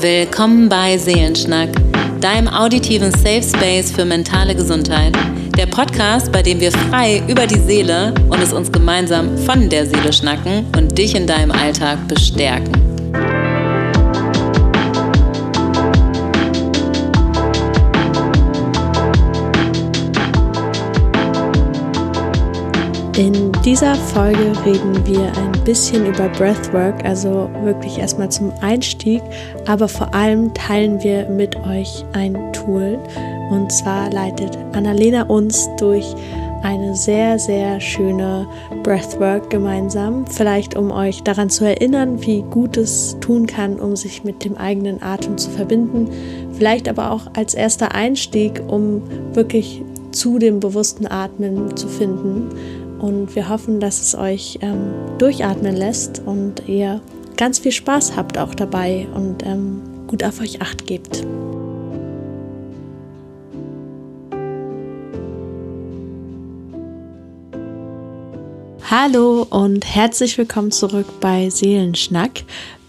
Willkommen bei Seelenschnack, deinem auditiven Safe Space für mentale Gesundheit. Der Podcast, bei dem wir frei über die Seele und es uns gemeinsam von der Seele schnacken und dich in deinem Alltag bestärken. In dieser Folge reden wir ein bisschen über Breathwork, also wirklich erstmal zum Einstieg, aber vor allem teilen wir mit euch ein Tool. Und zwar leitet Annalena uns durch eine sehr, sehr schöne Breathwork gemeinsam. Vielleicht um euch daran zu erinnern, wie gut es tun kann, um sich mit dem eigenen Atem zu verbinden. Vielleicht aber auch als erster Einstieg, um wirklich zu dem bewussten Atmen zu finden. Und wir hoffen, dass es euch ähm, durchatmen lässt und ihr ganz viel Spaß habt auch dabei und ähm, gut auf euch acht gebt. Hallo und herzlich willkommen zurück bei Seelenschnack.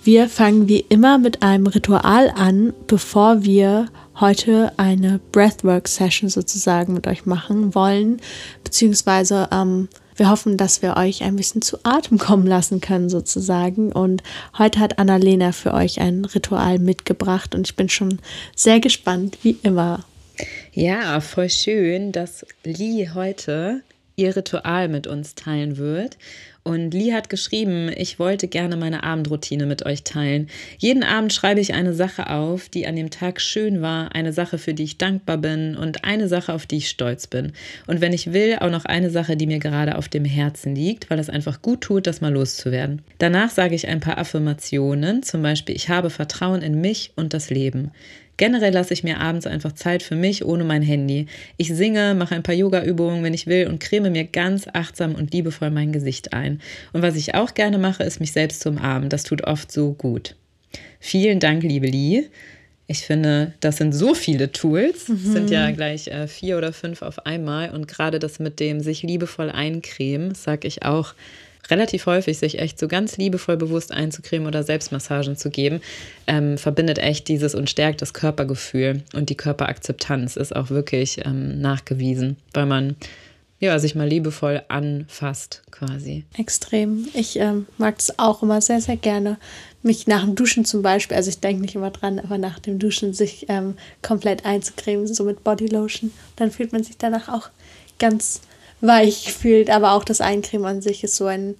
Wir fangen wie immer mit einem Ritual an, bevor wir heute eine Breathwork-Session sozusagen mit euch machen wollen, beziehungsweise ähm, wir hoffen, dass wir euch ein bisschen zu Atem kommen lassen können sozusagen. Und heute hat Annalena für euch ein Ritual mitgebracht und ich bin schon sehr gespannt, wie immer. Ja, voll schön, dass Lee heute ihr Ritual mit uns teilen wird. Und Lee hat geschrieben, ich wollte gerne meine Abendroutine mit euch teilen. Jeden Abend schreibe ich eine Sache auf, die an dem Tag schön war, eine Sache, für die ich dankbar bin und eine Sache, auf die ich stolz bin. Und wenn ich will, auch noch eine Sache, die mir gerade auf dem Herzen liegt, weil es einfach gut tut, das mal loszuwerden. Danach sage ich ein paar Affirmationen, zum Beispiel, ich habe Vertrauen in mich und das Leben. Generell lasse ich mir abends einfach Zeit für mich ohne mein Handy. Ich singe, mache ein paar Yoga-Übungen, wenn ich will, und creme mir ganz achtsam und liebevoll mein Gesicht ein. Und was ich auch gerne mache, ist mich selbst zu umarmen. Das tut oft so gut. Vielen Dank, liebe Lee. Ich finde, das sind so viele Tools. Mhm. sind ja gleich äh, vier oder fünf auf einmal. Und gerade das mit dem sich liebevoll eincremen, sage ich auch relativ häufig, sich echt so ganz liebevoll bewusst einzucremen oder Selbstmassagen zu geben, ähm, verbindet echt dieses und stärkt das Körpergefühl. Und die Körperakzeptanz ist auch wirklich ähm, nachgewiesen, weil man ja, sich mal liebevoll anfasst quasi. Extrem. Ich ähm, mag es auch immer sehr, sehr gerne, mich nach dem Duschen zum Beispiel, also ich denke nicht immer dran, aber nach dem Duschen sich ähm, komplett einzucremen, so mit Bodylotion. Dann fühlt man sich danach auch ganz weich fühlt, aber auch das Eincremen an sich ist so ein,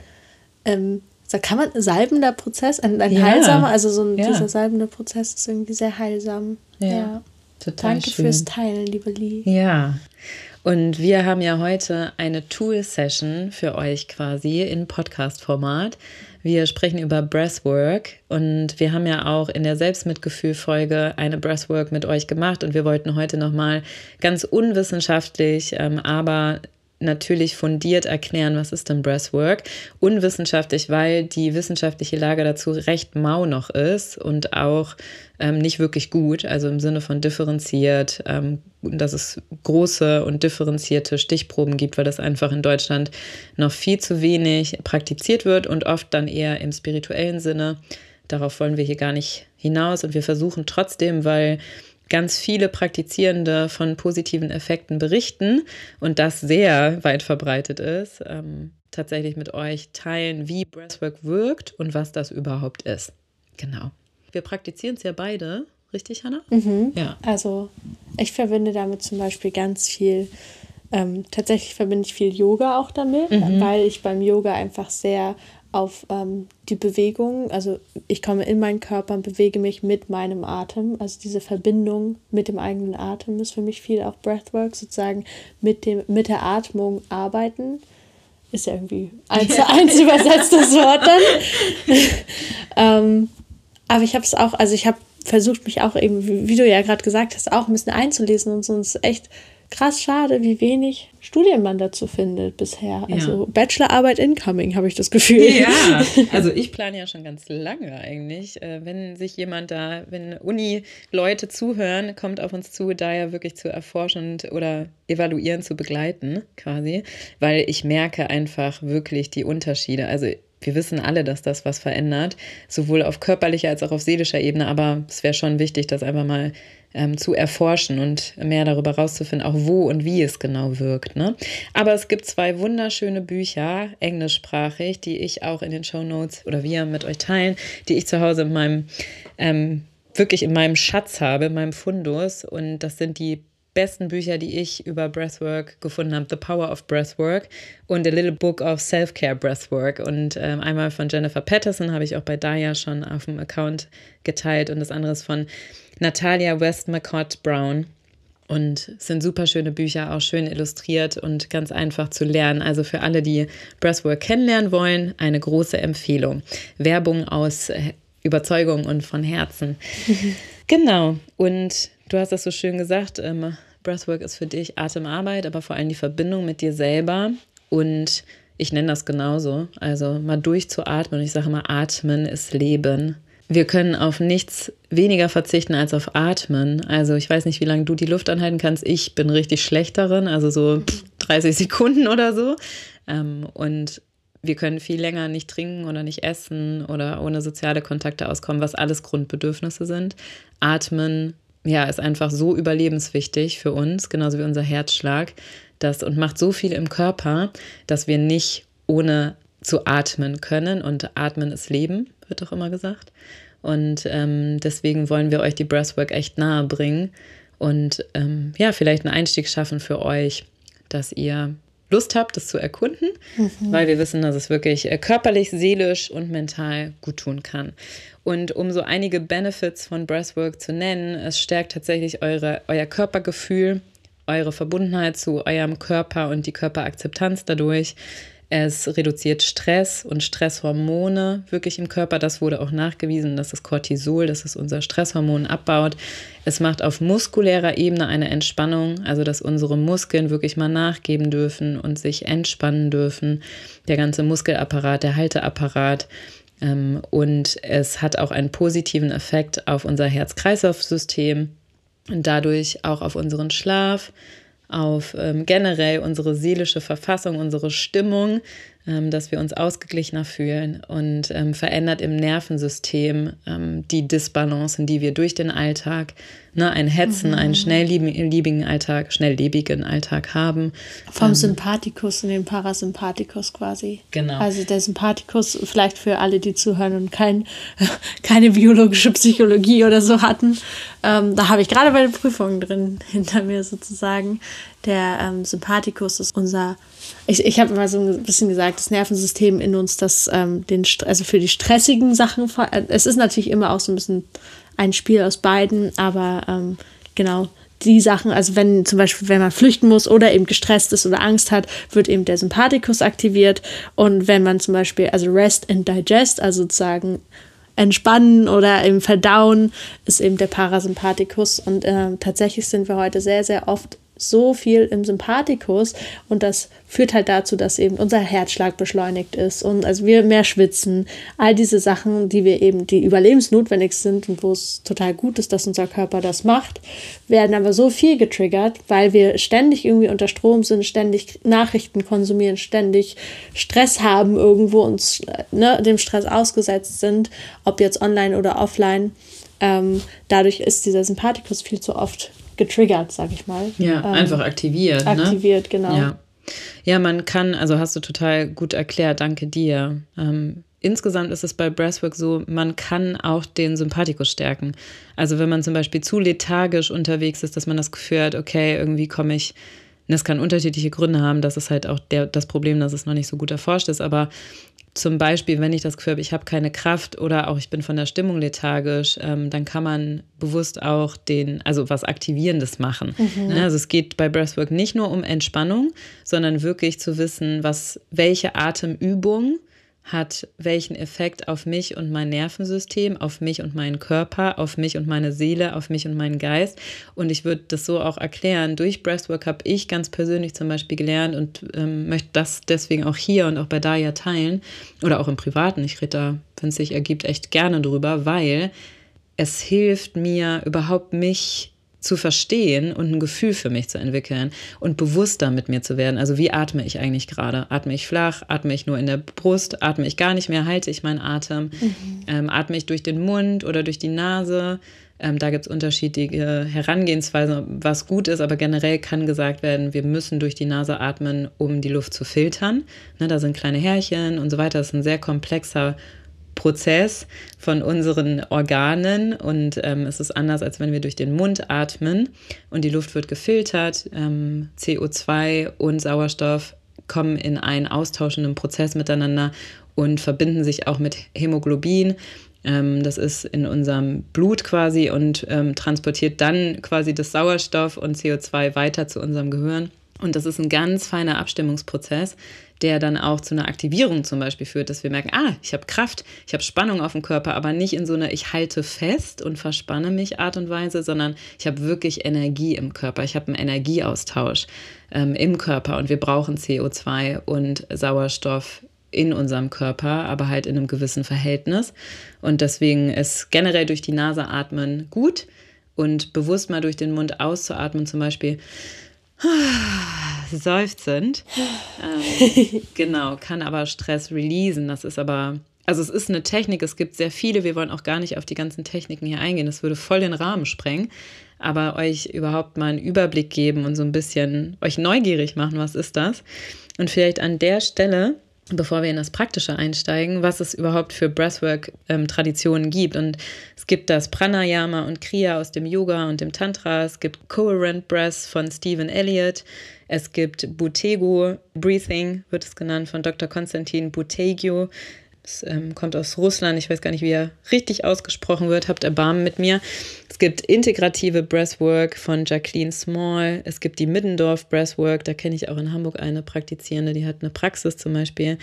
ähm, kann man salbender Prozess, ein, ein ja. heilsamer, also so ein, ja. dieser salbende Prozess ist irgendwie sehr heilsam. Ja, ja. total Danke schön. fürs Teilen, liebe Lee. Ja. Und wir haben ja heute eine Tool-Session für euch quasi in Podcast-Format. Wir sprechen über Breathwork und wir haben ja auch in der Selbstmitgefühl-Folge eine Breathwork mit euch gemacht und wir wollten heute nochmal ganz unwissenschaftlich, ähm, aber natürlich fundiert erklären, was ist denn Breathwork. Unwissenschaftlich, weil die wissenschaftliche Lage dazu recht mau noch ist und auch ähm, nicht wirklich gut, also im Sinne von differenziert, ähm, dass es große und differenzierte Stichproben gibt, weil das einfach in Deutschland noch viel zu wenig praktiziert wird und oft dann eher im spirituellen Sinne. Darauf wollen wir hier gar nicht hinaus und wir versuchen trotzdem, weil ganz viele Praktizierende von positiven Effekten berichten und das sehr weit verbreitet ist, ähm, tatsächlich mit euch teilen, wie Breathwork wirkt und was das überhaupt ist. Genau. Wir praktizieren es ja beide, richtig, Hannah? Mhm. Ja. Also ich verbinde damit zum Beispiel ganz viel. Ähm, tatsächlich verbinde ich viel Yoga auch damit, mhm. weil ich beim Yoga einfach sehr auf ähm, die Bewegung, also ich komme in meinen Körper und bewege mich mit meinem Atem. Also diese Verbindung mit dem eigenen Atem ist für mich viel auch Breathwork, sozusagen mit, dem, mit der Atmung arbeiten. Ist ja irgendwie eins zu eins übersetztes Wort dann. ähm, aber ich habe es auch, also ich habe versucht, mich auch eben, wie, du ja gerade gesagt hast, auch ein bisschen einzulesen und so. Und es ist echt krass schade, wie wenig Studien man dazu findet bisher. Ja. Also Bachelorarbeit incoming, habe ich das Gefühl. Ja, also ich plane ja schon ganz lange eigentlich. Äh, wenn sich jemand da, wenn Uni-Leute zuhören, kommt auf uns zu, da ja wirklich zu erforschen oder evaluieren, zu begleiten quasi, weil ich merke einfach wirklich die Unterschiede. Also wir wissen alle, dass das was verändert, sowohl auf körperlicher als auch auf seelischer Ebene. Aber es wäre schon wichtig, das einfach mal ähm, zu erforschen und mehr darüber rauszufinden, auch wo und wie es genau wirkt. Ne? Aber es gibt zwei wunderschöne Bücher, englischsprachig, die ich auch in den Show Notes oder wir mit euch teilen, die ich zu Hause in meinem ähm, wirklich in meinem Schatz habe, in meinem Fundus. Und das sind die besten Bücher, die ich über Breathwork gefunden habe: The Power of Breathwork und A Little Book of Self-Care Breathwork. Und ähm, einmal von Jennifer Patterson habe ich auch bei Daya schon auf dem Account geteilt und das andere ist von Natalia West McCott Brown. Und es sind super schöne Bücher, auch schön illustriert und ganz einfach zu lernen. Also für alle, die Breathwork kennenlernen wollen, eine große Empfehlung. Werbung aus äh, Überzeugung und von Herzen. Genau. Und du hast das so schön gesagt. Ähm, Breathwork ist für dich Atemarbeit, aber vor allem die Verbindung mit dir selber. Und ich nenne das genauso. Also mal durchzuatmen. Ich sage immer, atmen ist Leben. Wir können auf nichts weniger verzichten als auf Atmen. Also ich weiß nicht, wie lange du die Luft anhalten kannst. Ich bin richtig schlecht darin, also so 30 Sekunden oder so. Ähm, und wir können viel länger nicht trinken oder nicht essen oder ohne soziale Kontakte auskommen, was alles Grundbedürfnisse sind. Atmen, ja, ist einfach so überlebenswichtig für uns, genauso wie unser Herzschlag, das und macht so viel im Körper, dass wir nicht ohne zu atmen können. Und atmen ist Leben, wird doch immer gesagt. Und ähm, deswegen wollen wir euch die Breathwork echt nahe bringen und ähm, ja, vielleicht einen Einstieg schaffen für euch, dass ihr Lust habt, das zu erkunden, mhm. weil wir wissen, dass es wirklich äh, körperlich, seelisch und mental gut tun kann. Und um so einige Benefits von Breathwork zu nennen, es stärkt tatsächlich eure, euer Körpergefühl, eure Verbundenheit zu eurem Körper und die Körperakzeptanz dadurch. Es reduziert Stress und Stresshormone wirklich im Körper. Das wurde auch nachgewiesen, dass das Cortisol, das ist unser Stresshormon, abbaut. Es macht auf muskulärer Ebene eine Entspannung, also dass unsere Muskeln wirklich mal nachgeben dürfen und sich entspannen dürfen. Der ganze Muskelapparat, der Halteapparat. Ähm, und es hat auch einen positiven Effekt auf unser Herz-Kreislauf-System und dadurch auch auf unseren Schlaf auf ähm, generell unsere seelische Verfassung, unsere Stimmung, dass wir uns ausgeglichener fühlen und ähm, verändert im Nervensystem ähm, die Disbalancen, die wir durch den Alltag, ne, ein Hetzen, mhm. einen schnelllebigen Alltag, schnelllebigen Alltag haben. Vom ähm, Sympathikus in den Parasympathikus quasi. Genau. Also der Sympathikus, vielleicht für alle, die zuhören und kein, keine biologische Psychologie oder so hatten, ähm, da habe ich gerade bei den Prüfungen drin hinter mir sozusagen. Der ähm, Sympathikus ist unser ich, ich habe immer so ein bisschen gesagt, das Nervensystem in uns, das ähm, den, also für die stressigen Sachen, äh, es ist natürlich immer auch so ein bisschen ein Spiel aus beiden, aber ähm, genau die Sachen, also wenn zum Beispiel, wenn man flüchten muss oder eben gestresst ist oder Angst hat, wird eben der Sympathikus aktiviert. Und wenn man zum Beispiel, also Rest and Digest, also sozusagen entspannen oder im Verdauen, ist eben der Parasympathikus. Und äh, tatsächlich sind wir heute sehr, sehr oft so viel im Sympathikus und das führt halt dazu, dass eben unser Herzschlag beschleunigt ist und also wir mehr schwitzen. All diese Sachen, die wir eben, die überlebensnotwendig sind und wo es total gut ist, dass unser Körper das macht, werden aber so viel getriggert, weil wir ständig irgendwie unter Strom sind, ständig Nachrichten konsumieren, ständig Stress haben, irgendwo uns ne, dem Stress ausgesetzt sind, ob jetzt online oder offline. Ähm, dadurch ist dieser Sympathikus viel zu oft getriggert, sag ich mal. Ja, ähm, einfach aktiviert. Ne? Aktiviert, ne? genau. Ja. ja, man kann, also hast du total gut erklärt, danke dir. Ähm, insgesamt ist es bei Breathwork so, man kann auch den Sympathikus stärken. Also wenn man zum Beispiel zu lethargisch unterwegs ist, dass man das Gefühl hat, okay, irgendwie komme ich das kann unterschiedliche Gründe haben. Das ist halt auch der, das Problem, dass es noch nicht so gut erforscht ist. Aber zum Beispiel, wenn ich das Gefühl habe, ich habe keine Kraft oder auch ich bin von der Stimmung lethargisch, ähm, dann kann man bewusst auch den, also was Aktivierendes machen. Mhm. Ne? Also es geht bei Breathwork nicht nur um Entspannung, sondern wirklich zu wissen, was, welche Atemübung hat welchen Effekt auf mich und mein Nervensystem, auf mich und meinen Körper, auf mich und meine Seele, auf mich und meinen Geist. Und ich würde das so auch erklären. Durch Breathwork habe ich ganz persönlich zum Beispiel gelernt und ähm, möchte das deswegen auch hier und auch bei Daya teilen oder auch im Privaten. Ich rede da, wenn es sich ergibt, echt gerne drüber, weil es hilft mir überhaupt mich zu verstehen und ein Gefühl für mich zu entwickeln und bewusster mit mir zu werden. Also wie atme ich eigentlich gerade? Atme ich flach? Atme ich nur in der Brust? Atme ich gar nicht mehr? Halte ich meinen Atem? Mhm. Ähm, atme ich durch den Mund oder durch die Nase? Ähm, da gibt es unterschiedliche Herangehensweisen, was gut ist, aber generell kann gesagt werden, wir müssen durch die Nase atmen, um die Luft zu filtern. Ne, da sind kleine Härchen und so weiter. Das ist ein sehr komplexer Prozess von unseren Organen und ähm, es ist anders, als wenn wir durch den Mund atmen und die Luft wird gefiltert. Ähm, CO2 und Sauerstoff kommen in einen austauschenden Prozess miteinander und verbinden sich auch mit Hämoglobin. Ähm, das ist in unserem Blut quasi und ähm, transportiert dann quasi das Sauerstoff und CO2 weiter zu unserem Gehirn. Und das ist ein ganz feiner Abstimmungsprozess, der dann auch zu einer Aktivierung zum Beispiel führt, dass wir merken, ah, ich habe Kraft, ich habe Spannung auf dem Körper, aber nicht in so einer ich halte fest und verspanne mich Art und Weise, sondern ich habe wirklich Energie im Körper, ich habe einen Energieaustausch ähm, im Körper und wir brauchen CO2 und Sauerstoff in unserem Körper, aber halt in einem gewissen Verhältnis. Und deswegen ist generell durch die Nase atmen gut und bewusst mal durch den Mund auszuatmen, zum Beispiel seufzend. Ähm, genau, kann aber Stress releasen. Das ist aber, also es ist eine Technik, es gibt sehr viele. Wir wollen auch gar nicht auf die ganzen Techniken hier eingehen. Das würde voll den Rahmen sprengen. Aber euch überhaupt mal einen Überblick geben und so ein bisschen euch neugierig machen, was ist das? Und vielleicht an der Stelle bevor wir in das Praktische einsteigen, was es überhaupt für Breathwork-Traditionen ähm, gibt. Und es gibt das Pranayama und Kriya aus dem Yoga und dem Tantra. Es gibt Coherent Breath von Stephen Elliott. Es gibt Butego Breathing, wird es genannt, von Dr. Konstantin Butegio. Es ähm, kommt aus Russland. Ich weiß gar nicht, wie er richtig ausgesprochen wird. Habt Erbarmen mit mir. Es gibt integrative Breathwork von Jacqueline Small. Es gibt die Middendorf Breathwork. Da kenne ich auch in Hamburg eine Praktizierende, die hat eine Praxis zum Beispiel.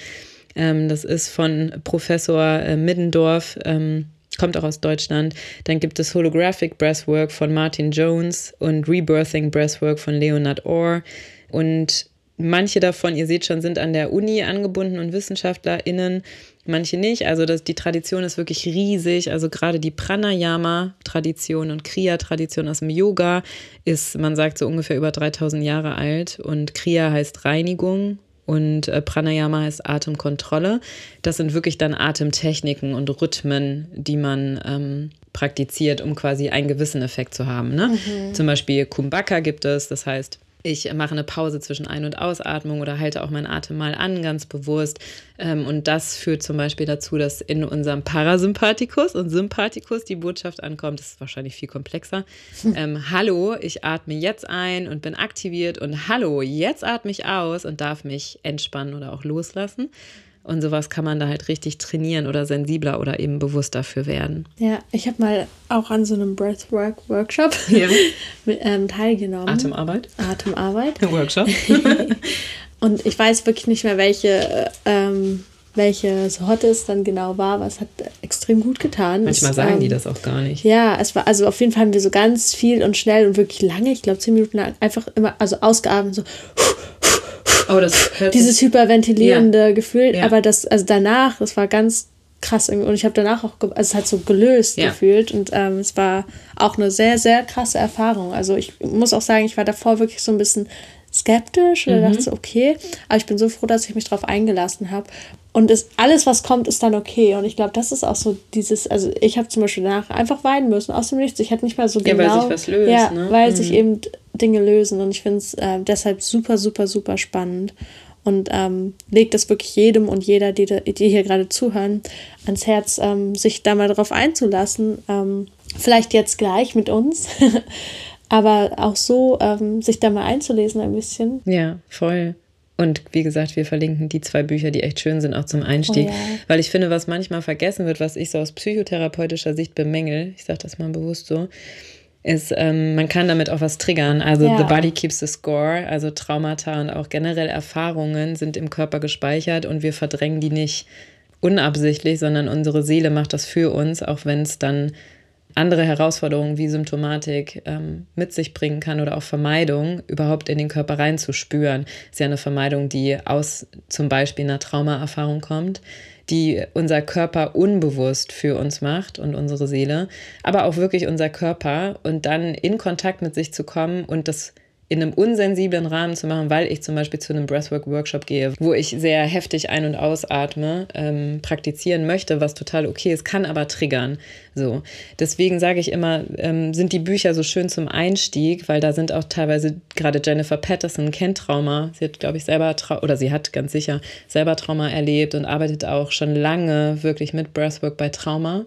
Ähm, das ist von Professor äh, Middendorf. Ähm, kommt auch aus Deutschland. Dann gibt es Holographic Breathwork von Martin Jones und Rebirthing Breathwork von Leonard Orr. Und manche davon, ihr seht schon, sind an der Uni angebunden und WissenschaftlerInnen manche nicht. Also das, die Tradition ist wirklich riesig. Also gerade die Pranayama-Tradition und Kriya-Tradition aus dem Yoga ist, man sagt, so ungefähr über 3000 Jahre alt. Und Kriya heißt Reinigung und äh, Pranayama heißt Atemkontrolle. Das sind wirklich dann Atemtechniken und Rhythmen, die man ähm, praktiziert, um quasi einen gewissen Effekt zu haben. Ne? Mhm. Zum Beispiel Kumbhaka gibt es, das heißt, ich mache eine Pause zwischen Ein- und Ausatmung oder halte auch meinen Atem mal an, ganz bewusst. Ähm, und das führt zum Beispiel dazu, dass in unserem Parasympathikus und Sympathikus die Botschaft ankommt. Das ist wahrscheinlich viel komplexer. Ähm, hallo, ich atme jetzt ein und bin aktiviert. Und hallo, jetzt atme ich aus und darf mich entspannen oder auch loslassen. Und sowas kann man da halt richtig trainieren oder sensibler oder eben bewusster dafür werden. Ja, ich habe mal auch an so einem Breathwork-Workshop ja. ähm, teilgenommen. Atemarbeit? Atemarbeit. Workshop. und ich weiß wirklich nicht mehr, welche, ähm, welche Sorte es dann genau war, aber es hat extrem gut getan. Manchmal es, sagen ähm, die das auch gar nicht. Ja, es war, also auf jeden Fall haben wir so ganz viel und schnell und wirklich lange, ich glaube zehn Minuten lang, einfach immer, also ausgeatmet, so Oh, das Dieses hyperventilierende ja. Gefühl, ja. aber das, also danach, das war ganz krass irgendwie. Und ich habe danach auch, also es hat so gelöst ja. gefühlt und ähm, es war auch eine sehr, sehr krasse Erfahrung. Also ich muss auch sagen, ich war davor wirklich so ein bisschen skeptisch oder mhm. dachte so, okay, aber ich bin so froh, dass ich mich darauf eingelassen habe. Und es, alles, was kommt, ist dann okay. Und ich glaube, das ist auch so dieses, also ich habe zum Beispiel danach einfach weinen müssen, aus dem Nichts. Ich hätte nicht mal so genau. Ja, weil sich was löst, ja, ne? weil mhm. sich eben Dinge lösen. Und ich finde es äh, deshalb super, super, super spannend. Und ähm, legt das wirklich jedem und jeder, die, die hier gerade zuhören, ans Herz, ähm, sich da mal drauf einzulassen. Ähm, vielleicht jetzt gleich mit uns. Aber auch so, ähm, sich da mal einzulesen ein bisschen. Ja, voll. Und wie gesagt, wir verlinken die zwei Bücher, die echt schön sind, auch zum Einstieg. Oh ja. Weil ich finde, was manchmal vergessen wird, was ich so aus psychotherapeutischer Sicht bemängel, ich sage das mal bewusst so, ist, ähm, man kann damit auch was triggern. Also ja. the body keeps the score, also Traumata und auch generell Erfahrungen sind im Körper gespeichert und wir verdrängen die nicht unabsichtlich, sondern unsere Seele macht das für uns, auch wenn es dann andere Herausforderungen wie Symptomatik ähm, mit sich bringen kann oder auch Vermeidung überhaupt in den Körper reinzuspüren. Ist ja eine Vermeidung, die aus zum Beispiel einer Traumaerfahrung kommt, die unser Körper unbewusst für uns macht und unsere Seele, aber auch wirklich unser Körper und dann in Kontakt mit sich zu kommen und das in einem unsensiblen Rahmen zu machen, weil ich zum Beispiel zu einem Breathwork-Workshop gehe, wo ich sehr heftig ein- und ausatme, ähm, praktizieren möchte, was total okay ist, kann aber triggern. So. Deswegen sage ich immer, ähm, sind die Bücher so schön zum Einstieg, weil da sind auch teilweise, gerade Jennifer Patterson kennt Trauma. Sie hat, glaube ich, selber, Trau oder sie hat ganz sicher selber Trauma erlebt und arbeitet auch schon lange wirklich mit Breathwork bei Trauma.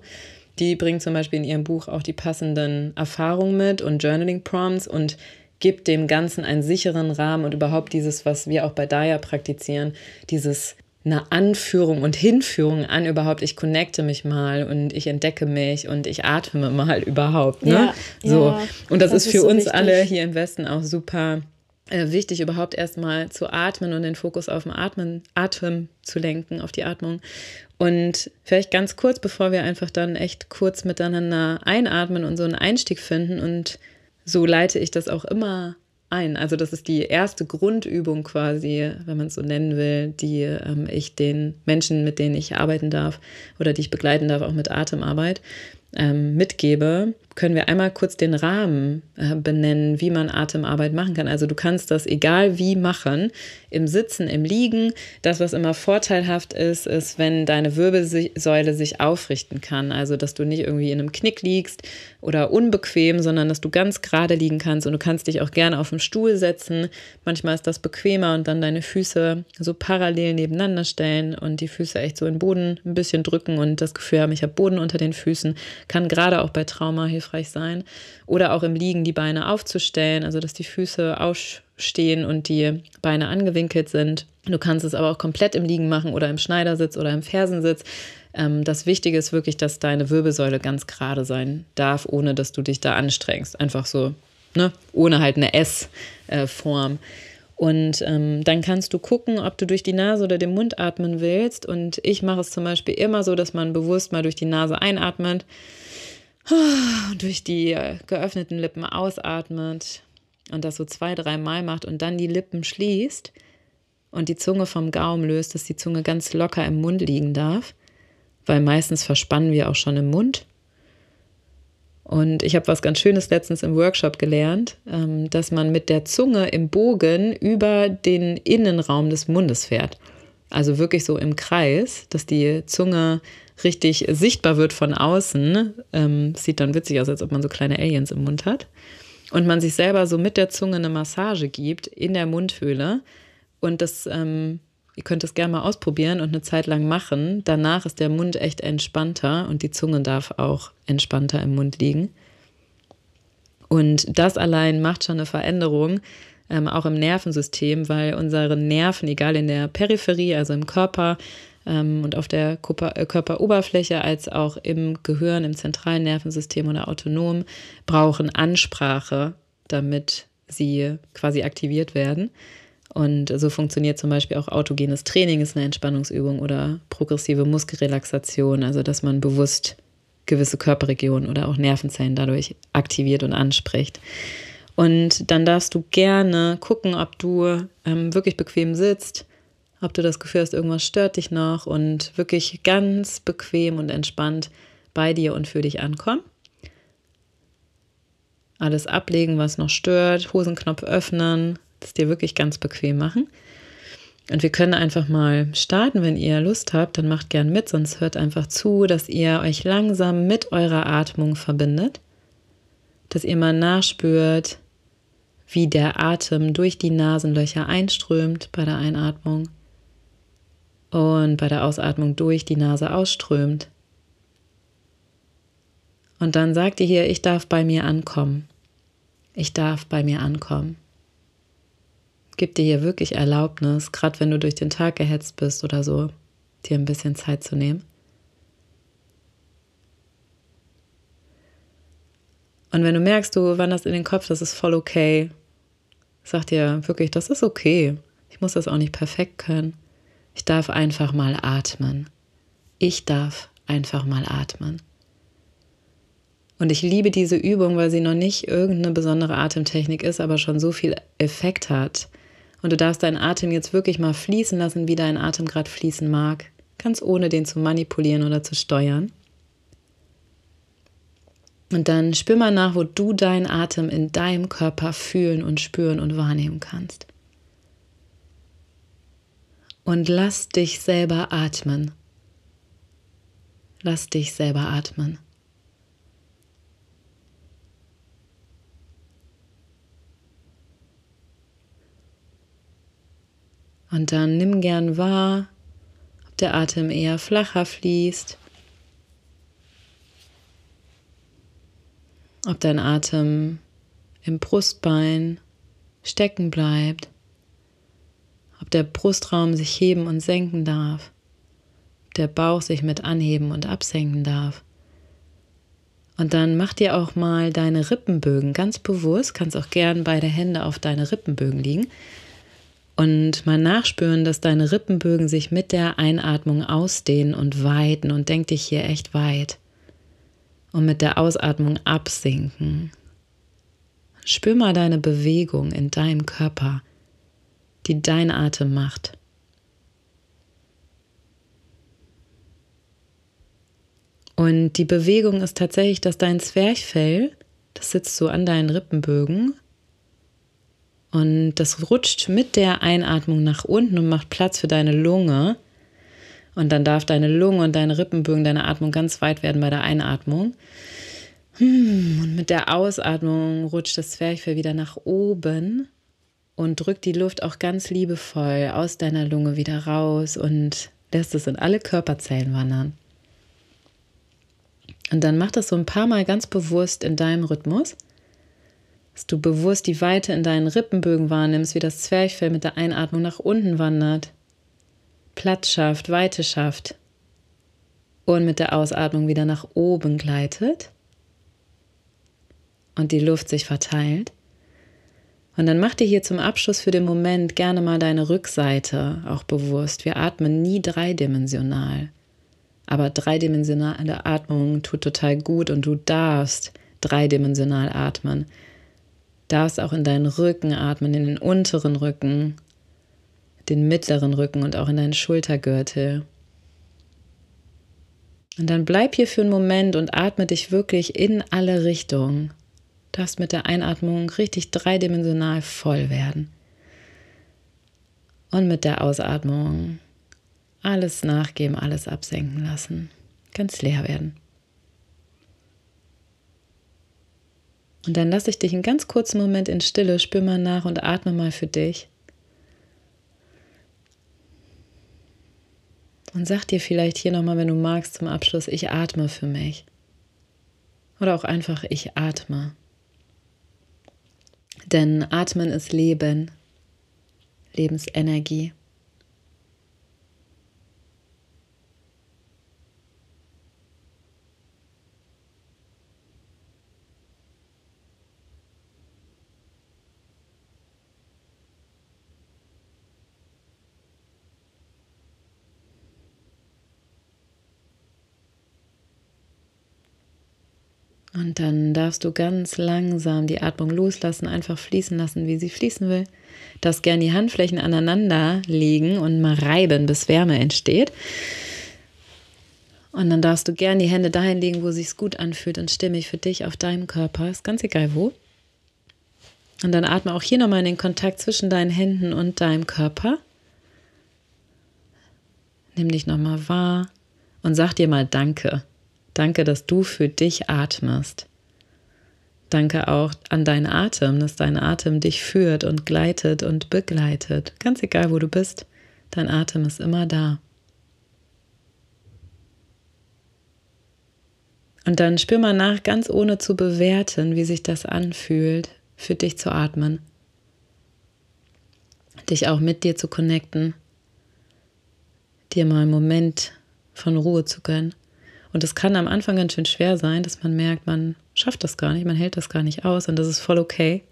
Die bringt zum Beispiel in ihrem Buch auch die passenden Erfahrungen mit und Journaling Prompts und gibt dem Ganzen einen sicheren Rahmen und überhaupt dieses, was wir auch bei Daya praktizieren, dieses eine Anführung und Hinführung an überhaupt, ich connecte mich mal und ich entdecke mich und ich atme mal überhaupt. Ne? Ja, so. Ja, und das, das ist für ist so uns wichtig. alle hier im Westen auch super äh, wichtig, überhaupt erstmal zu atmen und den Fokus auf den Atmen, Atem zu lenken, auf die Atmung. Und vielleicht ganz kurz, bevor wir einfach dann echt kurz miteinander einatmen und so einen Einstieg finden und so leite ich das auch immer ein. Also das ist die erste Grundübung quasi, wenn man es so nennen will, die ähm, ich den Menschen, mit denen ich arbeiten darf oder die ich begleiten darf, auch mit Atemarbeit, ähm, mitgebe, können wir einmal kurz den Rahmen äh, benennen, wie man Atemarbeit machen kann. Also du kannst das egal wie machen, im Sitzen, im Liegen. Das, was immer vorteilhaft ist, ist, wenn deine Wirbelsäule sich aufrichten kann. Also dass du nicht irgendwie in einem Knick liegst oder unbequem, sondern dass du ganz gerade liegen kannst und du kannst dich auch gerne auf den Stuhl setzen. Manchmal ist das bequemer und dann deine Füße so parallel nebeneinander stellen und die Füße echt so in den Boden ein bisschen drücken und das Gefühl haben, ich habe Boden unter den Füßen. Kann gerade auch bei Trauma hilfreich sein. Oder auch im Liegen die Beine aufzustellen, also dass die Füße aufstehen und die Beine angewinkelt sind. Du kannst es aber auch komplett im Liegen machen oder im Schneidersitz oder im Fersensitz. Ähm, das Wichtige ist wirklich, dass deine Wirbelsäule ganz gerade sein darf, ohne dass du dich da anstrengst. Einfach so, ne? ohne halt eine S-Form. Und ähm, dann kannst du gucken, ob du durch die Nase oder den Mund atmen willst. Und ich mache es zum Beispiel immer so, dass man bewusst mal durch die Nase einatmet durch die äh, geöffneten Lippen ausatmet und das so zwei, dreimal macht und dann die Lippen schließt und die Zunge vom Gaumen löst, dass die Zunge ganz locker im Mund liegen darf, weil meistens verspannen wir auch schon im Mund. Und ich habe was ganz Schönes letztens im Workshop gelernt, ähm, dass man mit der Zunge im Bogen über den Innenraum des Mundes fährt. Also wirklich so im Kreis, dass die Zunge richtig sichtbar wird von außen. Ähm, sieht dann witzig aus, als ob man so kleine Aliens im Mund hat. Und man sich selber so mit der Zunge eine Massage gibt in der Mundhöhle. Und das, ähm, ihr könnt es gerne mal ausprobieren und eine Zeit lang machen. Danach ist der Mund echt entspannter und die Zunge darf auch entspannter im Mund liegen. Und das allein macht schon eine Veränderung, ähm, auch im Nervensystem, weil unsere Nerven, egal in der Peripherie, also im Körper, ähm, und auf der Körper, äh, Körperoberfläche als auch im Gehirn, im zentralen Nervensystem oder autonom brauchen Ansprache, damit sie quasi aktiviert werden. Und so funktioniert zum Beispiel auch autogenes Training, ist eine Entspannungsübung oder progressive Muskelrelaxation, also dass man bewusst gewisse Körperregionen oder auch Nervenzellen dadurch aktiviert und anspricht. Und dann darfst du gerne gucken, ob du ähm, wirklich bequem sitzt, ob du das Gefühl hast, irgendwas stört dich noch und wirklich ganz bequem und entspannt bei dir und für dich ankommen. Alles ablegen, was noch stört, Hosenknopf öffnen, das dir wirklich ganz bequem machen. Und wir können einfach mal starten, wenn ihr Lust habt, dann macht gern mit, sonst hört einfach zu, dass ihr euch langsam mit eurer Atmung verbindet, dass ihr mal nachspürt, wie der Atem durch die Nasenlöcher einströmt bei der Einatmung und bei der Ausatmung durch die Nase ausströmt. Und dann sagt ihr hier, ich darf bei mir ankommen. Ich darf bei mir ankommen. Gib dir hier wirklich Erlaubnis, gerade wenn du durch den Tag gehetzt bist oder so, dir ein bisschen Zeit zu nehmen. Und wenn du merkst, du wanderst in den Kopf, das ist voll okay, sag dir wirklich, das ist okay. Ich muss das auch nicht perfekt können. Ich darf einfach mal atmen. Ich darf einfach mal atmen. Und ich liebe diese Übung, weil sie noch nicht irgendeine besondere Atemtechnik ist, aber schon so viel Effekt hat. Und du darfst deinen Atem jetzt wirklich mal fließen lassen, wie dein Atem gerade fließen mag. Ganz ohne den zu manipulieren oder zu steuern. Und dann spür mal nach, wo du deinen Atem in deinem Körper fühlen und spüren und wahrnehmen kannst. Und lass dich selber atmen. Lass dich selber atmen. Und dann nimm gern wahr, ob der Atem eher flacher fließt, ob dein Atem im Brustbein stecken bleibt, ob der Brustraum sich heben und senken darf, ob der Bauch sich mit anheben und absenken darf. Und dann mach dir auch mal deine Rippenbögen ganz bewusst, kannst auch gern beide Hände auf deine Rippenbögen liegen und mal nachspüren, dass deine Rippenbögen sich mit der Einatmung ausdehnen und weiten und denk dich hier echt weit. Und mit der Ausatmung absinken. Spür mal deine Bewegung in deinem Körper, die dein Atem macht. Und die Bewegung ist tatsächlich, dass dein Zwerchfell, das sitzt so an deinen Rippenbögen, und das rutscht mit der Einatmung nach unten und macht Platz für deine Lunge. Und dann darf deine Lunge und deine Rippenbögen, deine Atmung ganz weit werden bei der Einatmung. Hm, und mit der Ausatmung rutscht das Zwerchfell wieder nach oben und drückt die Luft auch ganz liebevoll aus deiner Lunge wieder raus und lässt es in alle Körperzellen wandern. Und dann mach das so ein paar Mal ganz bewusst in deinem Rhythmus dass du bewusst die Weite in deinen Rippenbögen wahrnimmst, wie das Zwerchfell mit der Einatmung nach unten wandert, Platz schafft, Weite schafft und mit der Ausatmung wieder nach oben gleitet und die Luft sich verteilt. Und dann mach dir hier zum Abschluss für den Moment gerne mal deine Rückseite auch bewusst. Wir atmen nie dreidimensional. Aber dreidimensionale Atmung tut total gut und du darfst dreidimensional atmen darfst auch in deinen Rücken atmen, in den unteren Rücken, den mittleren Rücken und auch in deinen Schultergürtel. Und dann bleib hier für einen Moment und atme dich wirklich in alle Richtungen. Du darfst mit der Einatmung richtig dreidimensional voll werden. Und mit der Ausatmung alles nachgeben, alles absenken lassen, ganz leer werden. Und dann lasse ich dich einen ganz kurzen Moment in Stille, spür mal nach und atme mal für dich. Und sag dir vielleicht hier nochmal, wenn du magst, zum Abschluss, ich atme für mich. Oder auch einfach, ich atme. Denn Atmen ist Leben, Lebensenergie. Und dann darfst du ganz langsam die Atmung loslassen, einfach fließen lassen, wie sie fließen will. Darfst gern die Handflächen aneinander legen und mal reiben, bis Wärme entsteht. Und dann darfst du gern die Hände dahin legen, wo sich's gut anfühlt und stimmig für dich auf deinem Körper. Ist ganz egal wo. Und dann atme auch hier nochmal in den Kontakt zwischen deinen Händen und deinem Körper. Nimm dich nochmal wahr und sag dir mal Danke. Danke, dass du für dich atmest. Danke auch an deinen Atem, dass dein Atem dich führt und gleitet und begleitet. Ganz egal, wo du bist, dein Atem ist immer da. Und dann spür mal nach, ganz ohne zu bewerten, wie sich das anfühlt, für dich zu atmen. Dich auch mit dir zu connecten. Dir mal einen Moment von Ruhe zu gönnen. Und es kann am Anfang ganz schön schwer sein, dass man merkt, man schafft das gar nicht, man hält das gar nicht aus und das ist voll okay.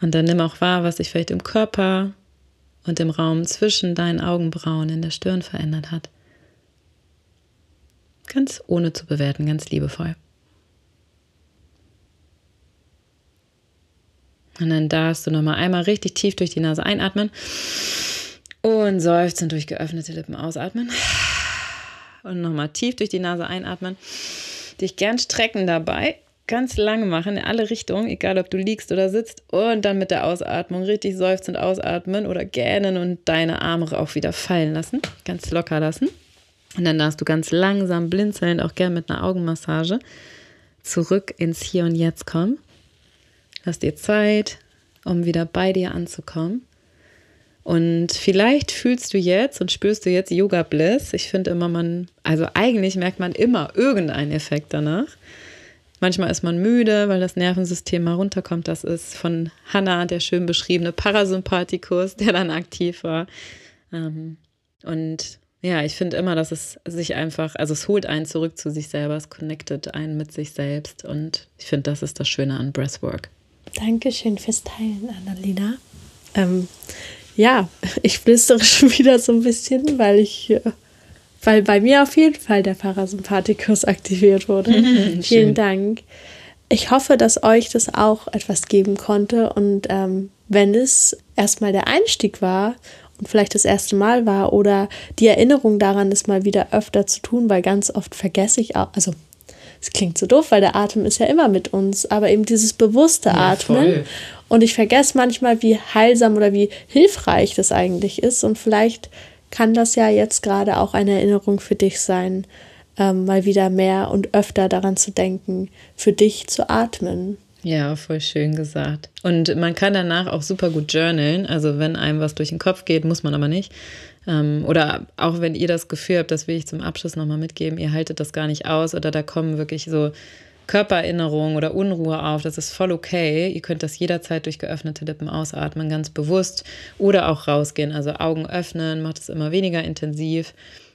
Und dann nimm auch wahr, was sich vielleicht im Körper und im Raum zwischen deinen Augenbrauen in der Stirn verändert hat. Ganz ohne zu bewerten, ganz liebevoll. Und dann darfst du nochmal einmal richtig tief durch die Nase einatmen und seufzen durch geöffnete Lippen ausatmen. Und nochmal tief durch die Nase einatmen. Dich gern strecken dabei. Ganz lang machen in alle Richtungen, egal ob du liegst oder sitzt. Und dann mit der Ausatmung richtig seufzend ausatmen oder gähnen und deine Arme auch wieder fallen lassen. Ganz locker lassen. Und dann darfst du ganz langsam blinzeln, auch gern mit einer Augenmassage, zurück ins Hier und Jetzt kommen. Lass dir Zeit, um wieder bei dir anzukommen. Und vielleicht fühlst du jetzt und spürst du jetzt Yoga Bliss. Ich finde immer, man, also eigentlich merkt man immer irgendeinen Effekt danach. Manchmal ist man müde, weil das Nervensystem mal runterkommt. Das ist von Hannah der schön beschriebene Parasympathikus, der dann aktiv war. Ähm, und ja, ich finde immer, dass es sich einfach, also es holt einen zurück zu sich selber, es connectet einen mit sich selbst. Und ich finde, das ist das Schöne an Breathwork. Dankeschön fürs Teilen, Annalena. Ähm, ja, ich flüstere schon wieder so ein bisschen, weil ich, äh, weil bei mir auf jeden Fall der Parasympathikus aktiviert wurde. Vielen Dank. Ich hoffe, dass euch das auch etwas geben konnte und ähm, wenn es erstmal der Einstieg war und vielleicht das erste Mal war oder die Erinnerung daran, das mal wieder öfter zu tun, weil ganz oft vergesse ich auch, also es klingt so doof, weil der Atem ist ja immer mit uns, aber eben dieses bewusste ja, Atmen. Voll. Und ich vergesse manchmal, wie heilsam oder wie hilfreich das eigentlich ist. Und vielleicht kann das ja jetzt gerade auch eine Erinnerung für dich sein, ähm, mal wieder mehr und öfter daran zu denken, für dich zu atmen. Ja, voll schön gesagt. Und man kann danach auch super gut journalen. Also wenn einem was durch den Kopf geht, muss man aber nicht. Ähm, oder auch wenn ihr das Gefühl habt, das will ich zum Abschluss nochmal mitgeben, ihr haltet das gar nicht aus oder da kommen wirklich so Körpererinnerungen oder Unruhe auf, das ist voll okay. Ihr könnt das jederzeit durch geöffnete Lippen ausatmen, ganz bewusst oder auch rausgehen. Also Augen öffnen, macht es immer weniger intensiv,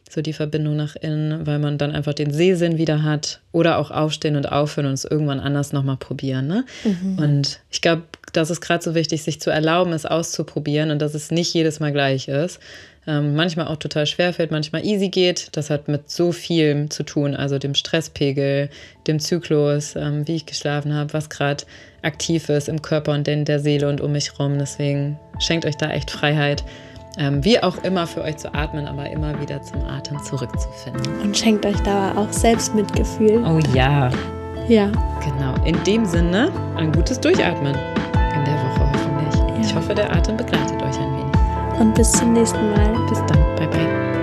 so die Verbindung nach innen, weil man dann einfach den Sehsinn wieder hat oder auch aufstehen und aufhören und es irgendwann anders nochmal probieren. Ne? Mhm. Und ich glaube, das ist gerade so wichtig, sich zu erlauben, es auszuprobieren und dass es nicht jedes Mal gleich ist ähm, manchmal auch total schwer fällt, manchmal easy geht. Das hat mit so viel zu tun, also dem Stresspegel, dem Zyklus, ähm, wie ich geschlafen habe, was gerade aktiv ist im Körper und in der Seele und um mich rum. Deswegen schenkt euch da echt Freiheit. Ähm, wie auch immer für euch zu atmen, aber immer wieder zum Atem zurückzufinden. Und schenkt euch da auch selbst Mitgefühl. Oh ja. Ja. Genau. In dem Sinne, ein gutes Durchatmen in der Woche hoffentlich. Ja. Ich hoffe, der Atem begleitet euch ein wenig und bis zum nächsten Mal. Bis dann. Bye, bye.